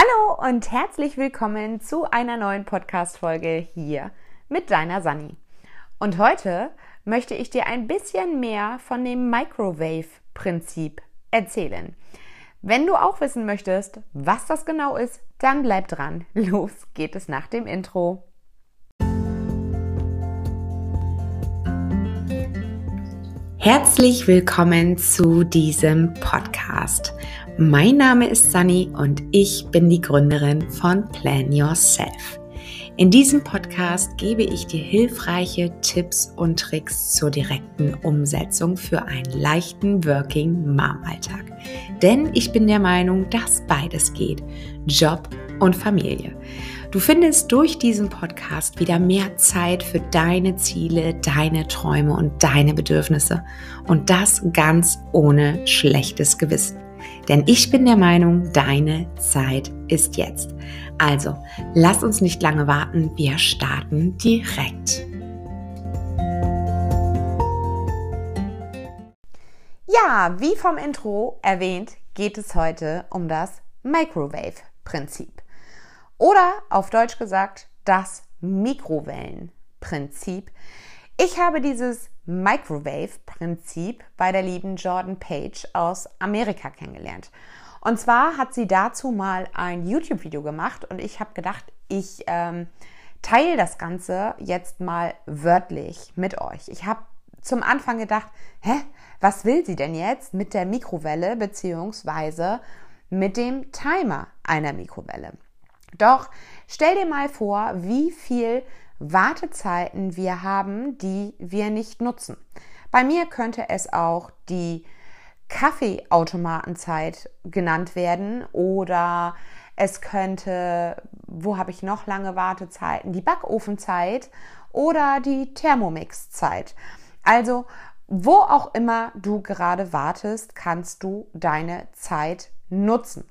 Hallo und herzlich willkommen zu einer neuen Podcast-Folge hier mit deiner Sani. Und heute möchte ich dir ein bisschen mehr von dem Microwave-Prinzip erzählen. Wenn du auch wissen möchtest, was das genau ist, dann bleib dran. Los geht es nach dem Intro. Herzlich willkommen zu diesem Podcast. Mein Name ist Sunny und ich bin die Gründerin von Plan Yourself. In diesem Podcast gebe ich dir hilfreiche Tipps und Tricks zur direkten Umsetzung für einen leichten Working Mom Alltag. Denn ich bin der Meinung, dass beides geht. Job und Familie. Du findest durch diesen Podcast wieder mehr Zeit für deine Ziele, deine Träume und deine Bedürfnisse. Und das ganz ohne schlechtes Gewissen. Denn ich bin der Meinung, deine Zeit ist jetzt. Also, lass uns nicht lange warten, wir starten direkt. Ja, wie vom Intro erwähnt, geht es heute um das Microwave-Prinzip. Oder auf Deutsch gesagt, das Mikrowellenprinzip. Ich habe dieses Microwave-Prinzip bei der lieben Jordan Page aus Amerika kennengelernt. Und zwar hat sie dazu mal ein YouTube-Video gemacht und ich habe gedacht, ich ähm, teile das Ganze jetzt mal wörtlich mit euch. Ich habe zum Anfang gedacht, hä, was will sie denn jetzt mit der Mikrowelle beziehungsweise mit dem Timer einer Mikrowelle? Doch stell dir mal vor, wie viel Wartezeiten wir haben, die wir nicht nutzen. Bei mir könnte es auch die Kaffeeautomatenzeit genannt werden oder es könnte, wo habe ich noch lange Wartezeiten, die Backofenzeit oder die Thermomixzeit. Also wo auch immer du gerade wartest, kannst du deine Zeit nutzen.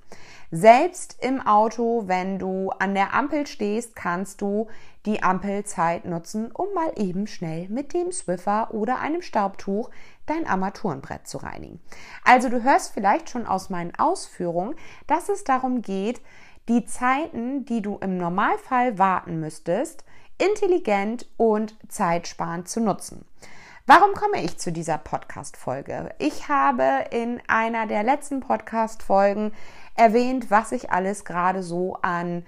Selbst im Auto, wenn du an der Ampel stehst, kannst du die Ampelzeit nutzen, um mal eben schnell mit dem Swiffer oder einem Staubtuch dein Armaturenbrett zu reinigen. Also du hörst vielleicht schon aus meinen Ausführungen, dass es darum geht, die Zeiten, die du im Normalfall warten müsstest, intelligent und zeitsparend zu nutzen. Warum komme ich zu dieser Podcast-Folge? Ich habe in einer der letzten Podcast-Folgen erwähnt, was ich alles gerade so an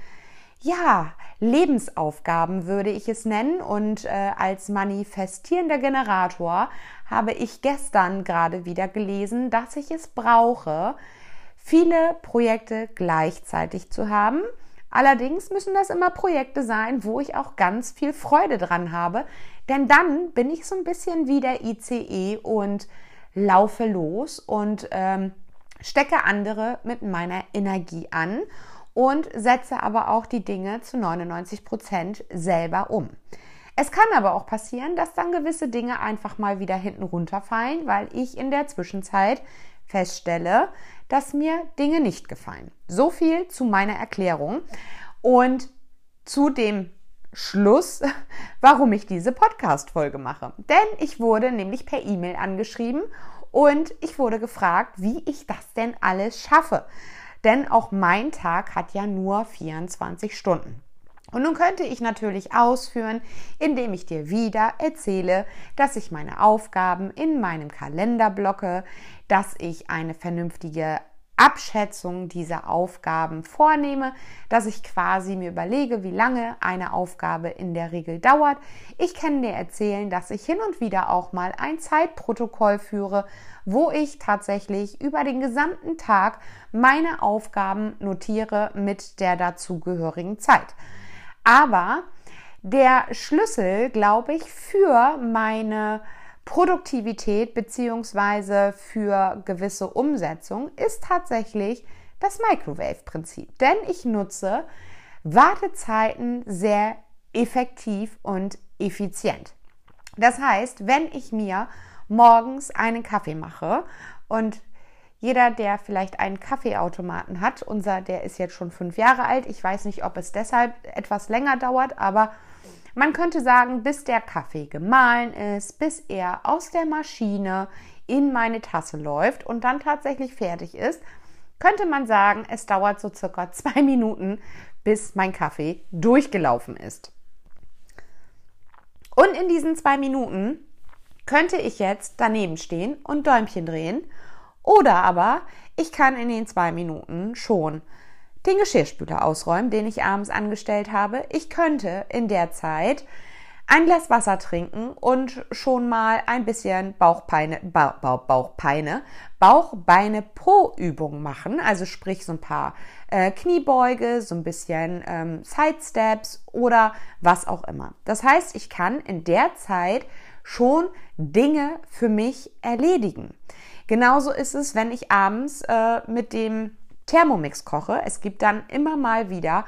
ja, Lebensaufgaben würde ich es nennen. Und äh, als manifestierender Generator habe ich gestern gerade wieder gelesen, dass ich es brauche, viele Projekte gleichzeitig zu haben. Allerdings müssen das immer Projekte sein, wo ich auch ganz viel Freude dran habe. Denn dann bin ich so ein bisschen wie der ICE und laufe los und ähm, stecke andere mit meiner Energie an und setze aber auch die Dinge zu 99 Prozent selber um. Es kann aber auch passieren, dass dann gewisse Dinge einfach mal wieder hinten runterfallen, weil ich in der Zwischenzeit feststelle, dass mir Dinge nicht gefallen. So viel zu meiner Erklärung und zu dem Schluss, warum ich diese Podcast-Folge mache. Denn ich wurde nämlich per E-Mail angeschrieben und ich wurde gefragt, wie ich das denn alles schaffe. Denn auch mein Tag hat ja nur 24 Stunden. Und nun könnte ich natürlich ausführen, indem ich dir wieder erzähle, dass ich meine Aufgaben in meinem Kalender blocke, dass ich eine vernünftige Abschätzung dieser Aufgaben vornehme, dass ich quasi mir überlege, wie lange eine Aufgabe in der Regel dauert. Ich kann dir erzählen, dass ich hin und wieder auch mal ein Zeitprotokoll führe, wo ich tatsächlich über den gesamten Tag meine Aufgaben notiere mit der dazugehörigen Zeit. Aber der Schlüssel, glaube ich, für meine Produktivität beziehungsweise für gewisse Umsetzung ist tatsächlich das Microwave-Prinzip. Denn ich nutze Wartezeiten sehr effektiv und effizient. Das heißt, wenn ich mir morgens einen Kaffee mache und jeder, der vielleicht einen Kaffeeautomaten hat, unser, der ist jetzt schon fünf Jahre alt. Ich weiß nicht, ob es deshalb etwas länger dauert, aber man könnte sagen, bis der Kaffee gemahlen ist, bis er aus der Maschine in meine Tasse läuft und dann tatsächlich fertig ist, könnte man sagen, es dauert so circa zwei Minuten, bis mein Kaffee durchgelaufen ist. Und in diesen zwei Minuten könnte ich jetzt daneben stehen und Däumchen drehen. Oder aber ich kann in den zwei Minuten schon den Geschirrspüler ausräumen, den ich abends angestellt habe. Ich könnte in der Zeit ein Glas Wasser trinken und schon mal ein bisschen Bauchpeine, ba, ba, Bauchpeine, Bauchbeine Po Übung machen. Also sprich so ein paar äh, Kniebeuge, so ein bisschen ähm, Side Steps oder was auch immer. Das heißt, ich kann in der Zeit schon Dinge für mich erledigen. Genauso ist es, wenn ich abends äh, mit dem Thermomix koche. Es gibt dann immer mal wieder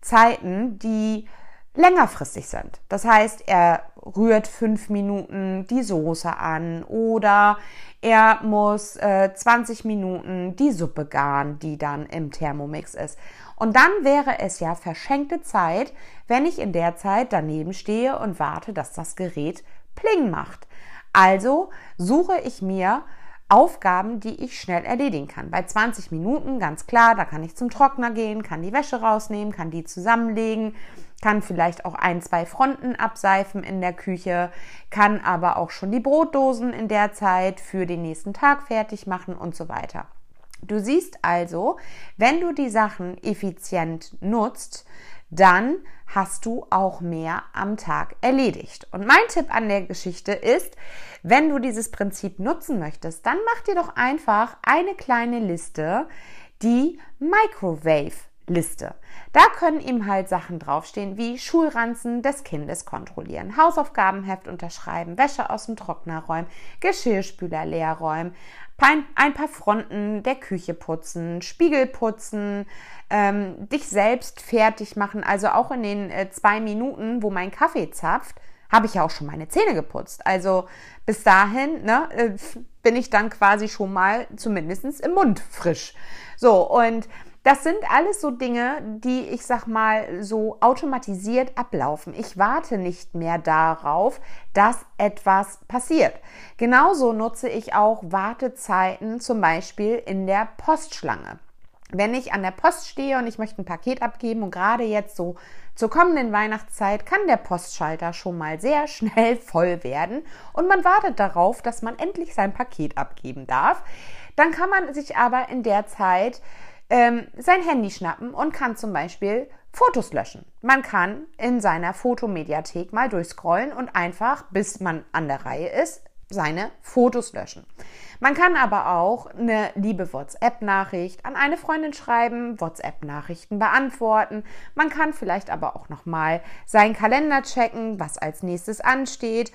Zeiten, die längerfristig sind. Das heißt, er rührt fünf Minuten die Soße an oder er muss äh, 20 Minuten die Suppe garen, die dann im Thermomix ist. Und dann wäre es ja verschenkte Zeit, wenn ich in der Zeit daneben stehe und warte, dass das Gerät Pling macht. Also suche ich mir Aufgaben, die ich schnell erledigen kann. Bei 20 Minuten, ganz klar, da kann ich zum Trockner gehen, kann die Wäsche rausnehmen, kann die zusammenlegen, kann vielleicht auch ein, zwei Fronten abseifen in der Küche, kann aber auch schon die Brotdosen in der Zeit für den nächsten Tag fertig machen und so weiter. Du siehst also, wenn du die Sachen effizient nutzt, dann hast du auch mehr am Tag erledigt. Und mein Tipp an der Geschichte ist, wenn du dieses Prinzip nutzen möchtest, dann mach dir doch einfach eine kleine Liste, die Microwave Liste. Da können ihm halt Sachen draufstehen wie Schulranzen des Kindes kontrollieren, Hausaufgabenheft unterschreiben, Wäsche aus dem Trockner räumen, Geschirrspüler leer räumen, ein paar Fronten der Küche putzen, Spiegel putzen, ähm, dich selbst fertig machen. Also auch in den äh, zwei Minuten, wo mein Kaffee zapft, habe ich ja auch schon meine Zähne geputzt. Also bis dahin ne, äh, bin ich dann quasi schon mal zumindest im Mund frisch. So, und das sind alles so Dinge, die ich sag mal so automatisiert ablaufen. Ich warte nicht mehr darauf, dass etwas passiert. Genauso nutze ich auch Wartezeiten zum Beispiel in der Postschlange. Wenn ich an der Post stehe und ich möchte ein Paket abgeben und gerade jetzt so zur kommenden Weihnachtszeit kann der Postschalter schon mal sehr schnell voll werden und man wartet darauf, dass man endlich sein Paket abgeben darf. Dann kann man sich aber in der Zeit ähm, sein Handy schnappen und kann zum Beispiel Fotos löschen. Man kann in seiner Fotomediathek mal durchscrollen und einfach, bis man an der Reihe ist, seine Fotos löschen. Man kann aber auch eine liebe WhatsApp-Nachricht an eine Freundin schreiben, WhatsApp-Nachrichten beantworten. Man kann vielleicht aber auch noch mal seinen Kalender checken, was als nächstes ansteht.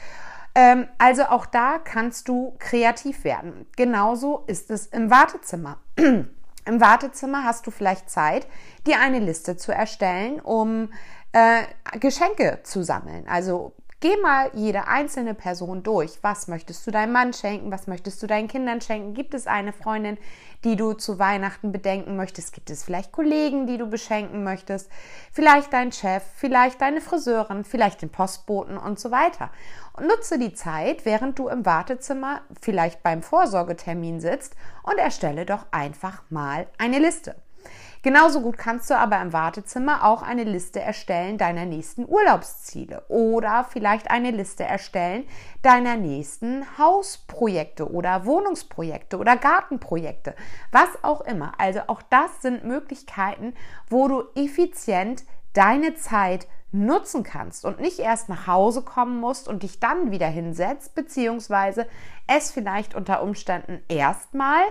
Ähm, also auch da kannst du kreativ werden. Genauso ist es im Wartezimmer. Im Wartezimmer hast du vielleicht Zeit, dir eine Liste zu erstellen, um äh, Geschenke zu sammeln. Also Geh mal jede einzelne Person durch. Was möchtest du deinem Mann schenken? Was möchtest du deinen Kindern schenken? Gibt es eine Freundin, die du zu Weihnachten bedenken möchtest? Gibt es vielleicht Kollegen, die du beschenken möchtest? Vielleicht dein Chef, vielleicht deine Friseurin, vielleicht den Postboten und so weiter. Und nutze die Zeit, während du im Wartezimmer vielleicht beim Vorsorgetermin sitzt und erstelle doch einfach mal eine Liste. Genauso gut kannst du aber im Wartezimmer auch eine Liste erstellen deiner nächsten Urlaubsziele oder vielleicht eine Liste erstellen deiner nächsten Hausprojekte oder Wohnungsprojekte oder Gartenprojekte, was auch immer. Also auch das sind Möglichkeiten, wo du effizient deine Zeit nutzen kannst und nicht erst nach Hause kommen musst und dich dann wieder hinsetzt, beziehungsweise es vielleicht unter Umständen erstmal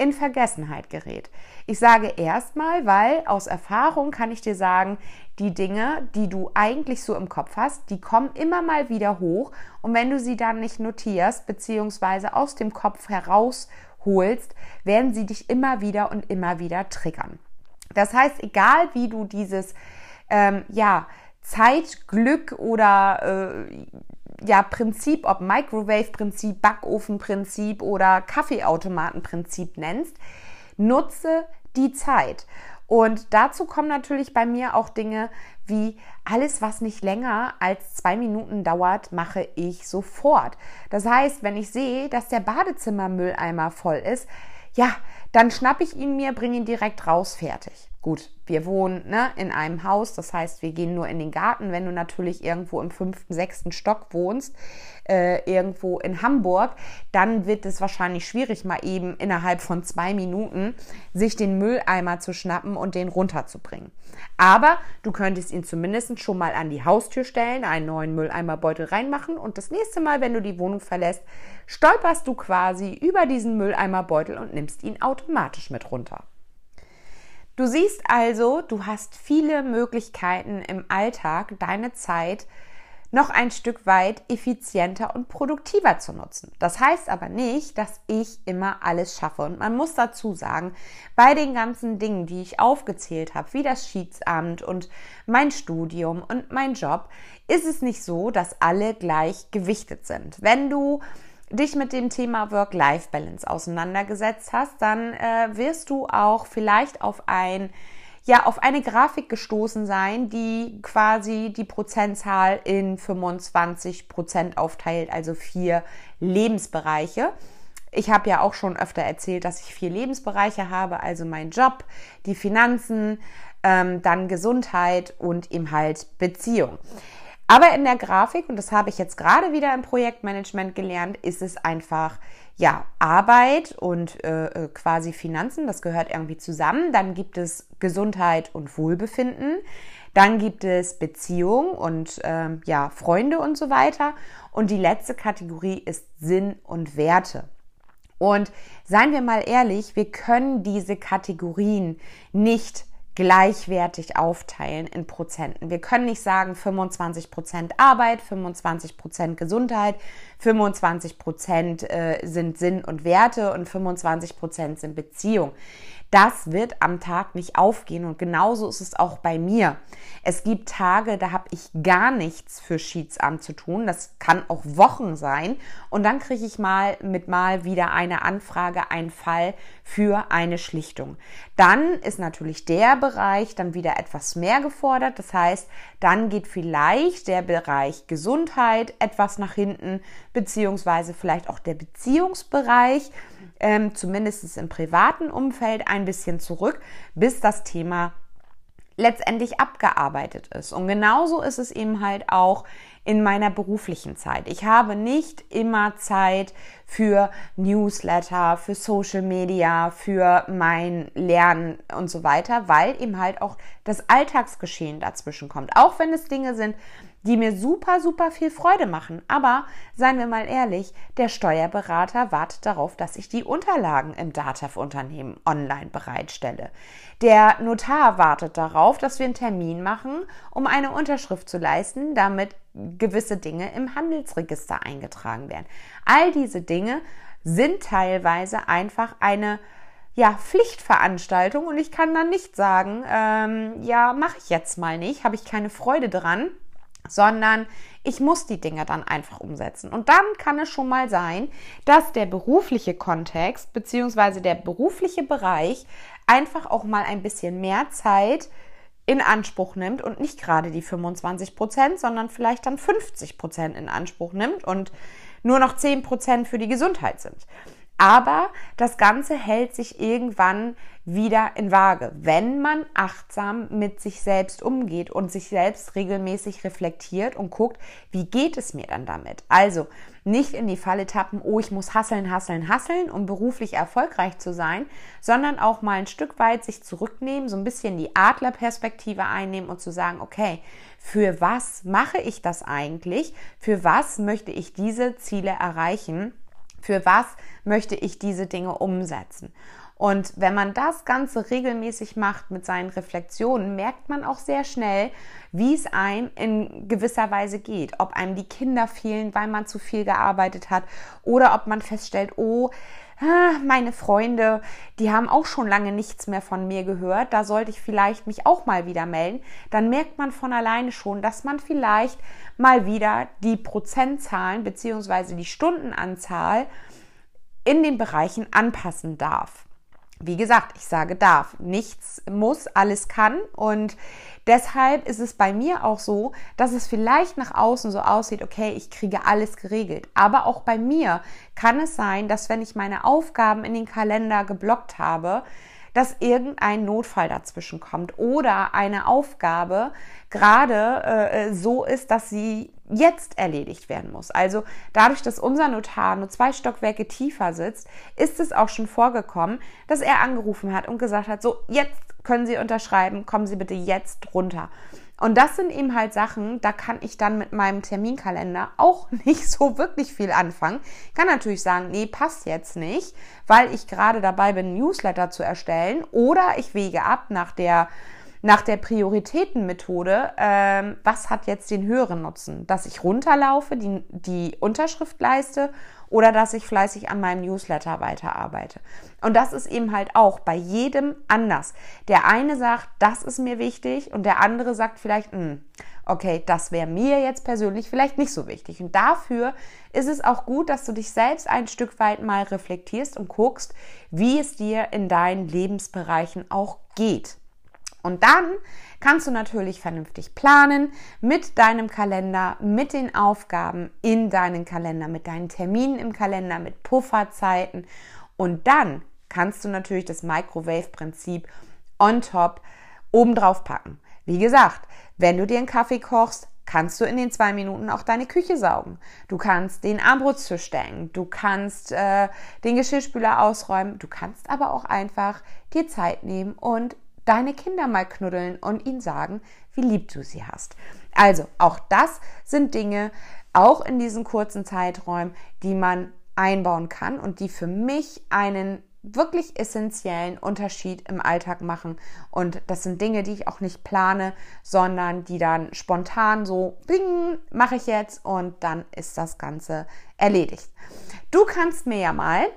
in Vergessenheit gerät. Ich sage erstmal, weil aus Erfahrung kann ich dir sagen, die Dinge, die du eigentlich so im Kopf hast, die kommen immer mal wieder hoch und wenn du sie dann nicht notierst bzw. aus dem Kopf herausholst, werden sie dich immer wieder und immer wieder triggern. Das heißt, egal wie du dieses ähm, ja Zeitglück oder äh, ja, Prinzip, ob Microwave-Prinzip, Backofen-Prinzip oder Kaffeeautomaten-Prinzip nennst, nutze die Zeit. Und dazu kommen natürlich bei mir auch Dinge wie alles, was nicht länger als zwei Minuten dauert, mache ich sofort. Das heißt, wenn ich sehe, dass der Badezimmermülleimer voll ist, ja, dann schnappe ich ihn mir, bringe ihn direkt raus, fertig. Gut, wir wohnen ne, in einem Haus, das heißt, wir gehen nur in den Garten. Wenn du natürlich irgendwo im fünften, sechsten Stock wohnst, äh, irgendwo in Hamburg, dann wird es wahrscheinlich schwierig, mal eben innerhalb von zwei Minuten sich den Mülleimer zu schnappen und den runterzubringen. Aber du könntest ihn zumindest schon mal an die Haustür stellen, einen neuen Mülleimerbeutel reinmachen und das nächste Mal, wenn du die Wohnung verlässt, stolperst du quasi über diesen Mülleimerbeutel und nimmst ihn automatisch mit runter. Du siehst also, du hast viele Möglichkeiten im Alltag, deine Zeit noch ein Stück weit effizienter und produktiver zu nutzen. Das heißt aber nicht, dass ich immer alles schaffe. Und man muss dazu sagen, bei den ganzen Dingen, die ich aufgezählt habe, wie das Schiedsamt und mein Studium und mein Job, ist es nicht so, dass alle gleich gewichtet sind. Wenn du dich mit dem Thema Work-Life-Balance auseinandergesetzt hast, dann äh, wirst du auch vielleicht auf ein ja, auf eine Grafik gestoßen sein, die quasi die Prozentzahl in 25 Prozent aufteilt, also vier Lebensbereiche. Ich habe ja auch schon öfter erzählt, dass ich vier Lebensbereiche habe, also mein Job, die Finanzen, ähm, dann Gesundheit und eben halt Beziehung. Aber in der Grafik, und das habe ich jetzt gerade wieder im Projektmanagement gelernt, ist es einfach, ja, Arbeit und äh, äh, quasi Finanzen, das gehört irgendwie zusammen. Dann gibt es Gesundheit und Wohlbefinden. Dann gibt es Beziehung und äh, ja, Freunde und so weiter. Und die letzte Kategorie ist Sinn und Werte. Und seien wir mal ehrlich, wir können diese Kategorien nicht gleichwertig aufteilen in Prozenten. Wir können nicht sagen 25 Prozent Arbeit, 25 Prozent Gesundheit, 25 Prozent äh, sind Sinn und Werte und 25 Prozent sind Beziehung. Das wird am Tag nicht aufgehen und genauso ist es auch bei mir. Es gibt Tage, da habe ich gar nichts für Schiedsamt zu tun. Das kann auch Wochen sein und dann kriege ich mal mit mal wieder eine Anfrage, einen Fall für eine Schlichtung. Dann ist natürlich der Bereich dann wieder etwas mehr gefordert. Das heißt, dann geht vielleicht der Bereich Gesundheit etwas nach hinten, beziehungsweise vielleicht auch der Beziehungsbereich ähm, zumindest im privaten Umfeld, ein bisschen zurück, bis das Thema letztendlich abgearbeitet ist. Und genauso ist es eben halt auch in meiner beruflichen Zeit. Ich habe nicht immer Zeit für Newsletter, für Social Media, für mein Lernen und so weiter, weil eben halt auch das Alltagsgeschehen dazwischen kommt. Auch wenn es Dinge sind, die mir super, super viel Freude machen. Aber seien wir mal ehrlich, der Steuerberater wartet darauf, dass ich die Unterlagen im DATEV-Unternehmen online bereitstelle. Der Notar wartet darauf, dass wir einen Termin machen, um eine Unterschrift zu leisten, damit gewisse Dinge im Handelsregister eingetragen werden. All diese Dinge sind teilweise einfach eine ja, Pflichtveranstaltung und ich kann dann nicht sagen, ähm, ja, mache ich jetzt mal nicht, habe ich keine Freude dran sondern ich muss die Dinge dann einfach umsetzen. Und dann kann es schon mal sein, dass der berufliche Kontext bzw. der berufliche Bereich einfach auch mal ein bisschen mehr Zeit in Anspruch nimmt und nicht gerade die 25 Prozent, sondern vielleicht dann 50 Prozent in Anspruch nimmt und nur noch 10 Prozent für die Gesundheit sind. Aber das Ganze hält sich irgendwann wieder in Waage, wenn man achtsam mit sich selbst umgeht und sich selbst regelmäßig reflektiert und guckt, wie geht es mir dann damit? Also nicht in die Falle tappen, oh, ich muss hasseln, hasseln, hasseln, um beruflich erfolgreich zu sein, sondern auch mal ein Stück weit sich zurücknehmen, so ein bisschen die Adlerperspektive einnehmen und zu sagen, okay, für was mache ich das eigentlich? Für was möchte ich diese Ziele erreichen? Für was möchte ich diese Dinge umsetzen? Und wenn man das Ganze regelmäßig macht mit seinen Reflexionen, merkt man auch sehr schnell, wie es einem in gewisser Weise geht. Ob einem die Kinder fehlen, weil man zu viel gearbeitet hat oder ob man feststellt, oh, meine Freunde, die haben auch schon lange nichts mehr von mir gehört, da sollte ich vielleicht mich auch mal wieder melden, dann merkt man von alleine schon, dass man vielleicht mal wieder die Prozentzahlen bzw. die Stundenanzahl in den Bereichen anpassen darf. Wie gesagt, ich sage darf. Nichts muss, alles kann. Und deshalb ist es bei mir auch so, dass es vielleicht nach außen so aussieht, okay, ich kriege alles geregelt. Aber auch bei mir kann es sein, dass wenn ich meine Aufgaben in den Kalender geblockt habe, dass irgendein Notfall dazwischen kommt oder eine Aufgabe gerade äh, so ist, dass sie jetzt erledigt werden muss. Also dadurch, dass unser Notar nur zwei Stockwerke tiefer sitzt, ist es auch schon vorgekommen, dass er angerufen hat und gesagt hat, so jetzt können Sie unterschreiben, kommen Sie bitte jetzt runter. Und das sind eben halt Sachen, da kann ich dann mit meinem Terminkalender auch nicht so wirklich viel anfangen. Kann natürlich sagen, nee, passt jetzt nicht, weil ich gerade dabei bin, Newsletter zu erstellen oder ich wege ab nach der nach der Prioritätenmethode, ähm, was hat jetzt den höheren Nutzen? Dass ich runterlaufe, die, die Unterschrift leiste oder dass ich fleißig an meinem Newsletter weiterarbeite. Und das ist eben halt auch bei jedem anders. Der eine sagt, das ist mir wichtig und der andere sagt vielleicht, hm, okay, das wäre mir jetzt persönlich vielleicht nicht so wichtig. Und dafür ist es auch gut, dass du dich selbst ein Stück weit mal reflektierst und guckst, wie es dir in deinen Lebensbereichen auch geht. Und dann kannst du natürlich vernünftig planen mit deinem Kalender, mit den Aufgaben in deinen Kalender, mit deinen Terminen im Kalender, mit Pufferzeiten. Und dann kannst du natürlich das Microwave-Prinzip on top obendrauf packen. Wie gesagt, wenn du dir einen Kaffee kochst, kannst du in den zwei Minuten auch deine Küche saugen. Du kannst den Armbrutstisch stellen. Du kannst äh, den Geschirrspüler ausräumen. Du kannst aber auch einfach dir Zeit nehmen und deine Kinder mal knuddeln und ihnen sagen, wie lieb du sie hast. Also auch das sind Dinge, auch in diesen kurzen Zeiträumen, die man einbauen kann und die für mich einen wirklich essentiellen Unterschied im Alltag machen. Und das sind Dinge, die ich auch nicht plane, sondern die dann spontan so, bing, mache ich jetzt und dann ist das Ganze erledigt. Du kannst mir ja mal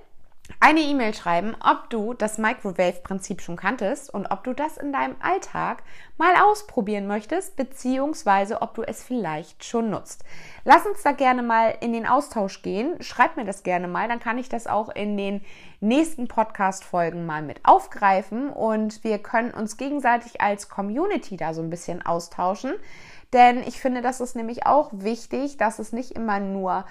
eine E-Mail schreiben, ob du das Microwave-Prinzip schon kanntest und ob du das in deinem Alltag mal ausprobieren möchtest, beziehungsweise ob du es vielleicht schon nutzt. Lass uns da gerne mal in den Austausch gehen. Schreib mir das gerne mal, dann kann ich das auch in den nächsten Podcast-Folgen mal mit aufgreifen und wir können uns gegenseitig als Community da so ein bisschen austauschen. Denn ich finde, das ist nämlich auch wichtig, dass es nicht immer nur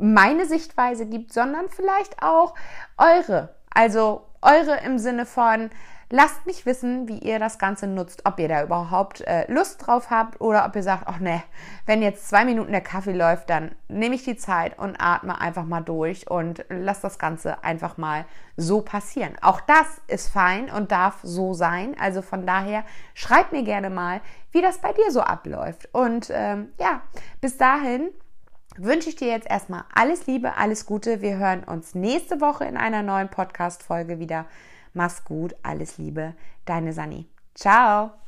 meine Sichtweise gibt, sondern vielleicht auch eure. Also eure im Sinne von, lasst mich wissen, wie ihr das Ganze nutzt, ob ihr da überhaupt äh, Lust drauf habt oder ob ihr sagt, ach ne, wenn jetzt zwei Minuten der Kaffee läuft, dann nehme ich die Zeit und atme einfach mal durch und lass das Ganze einfach mal so passieren. Auch das ist fein und darf so sein. Also von daher schreibt mir gerne mal, wie das bei dir so abläuft. Und ähm, ja, bis dahin wünsche ich dir jetzt erstmal alles Liebe, alles Gute. Wir hören uns nächste Woche in einer neuen Podcast-Folge wieder. Mach's gut, alles Liebe, deine Sani. Ciao!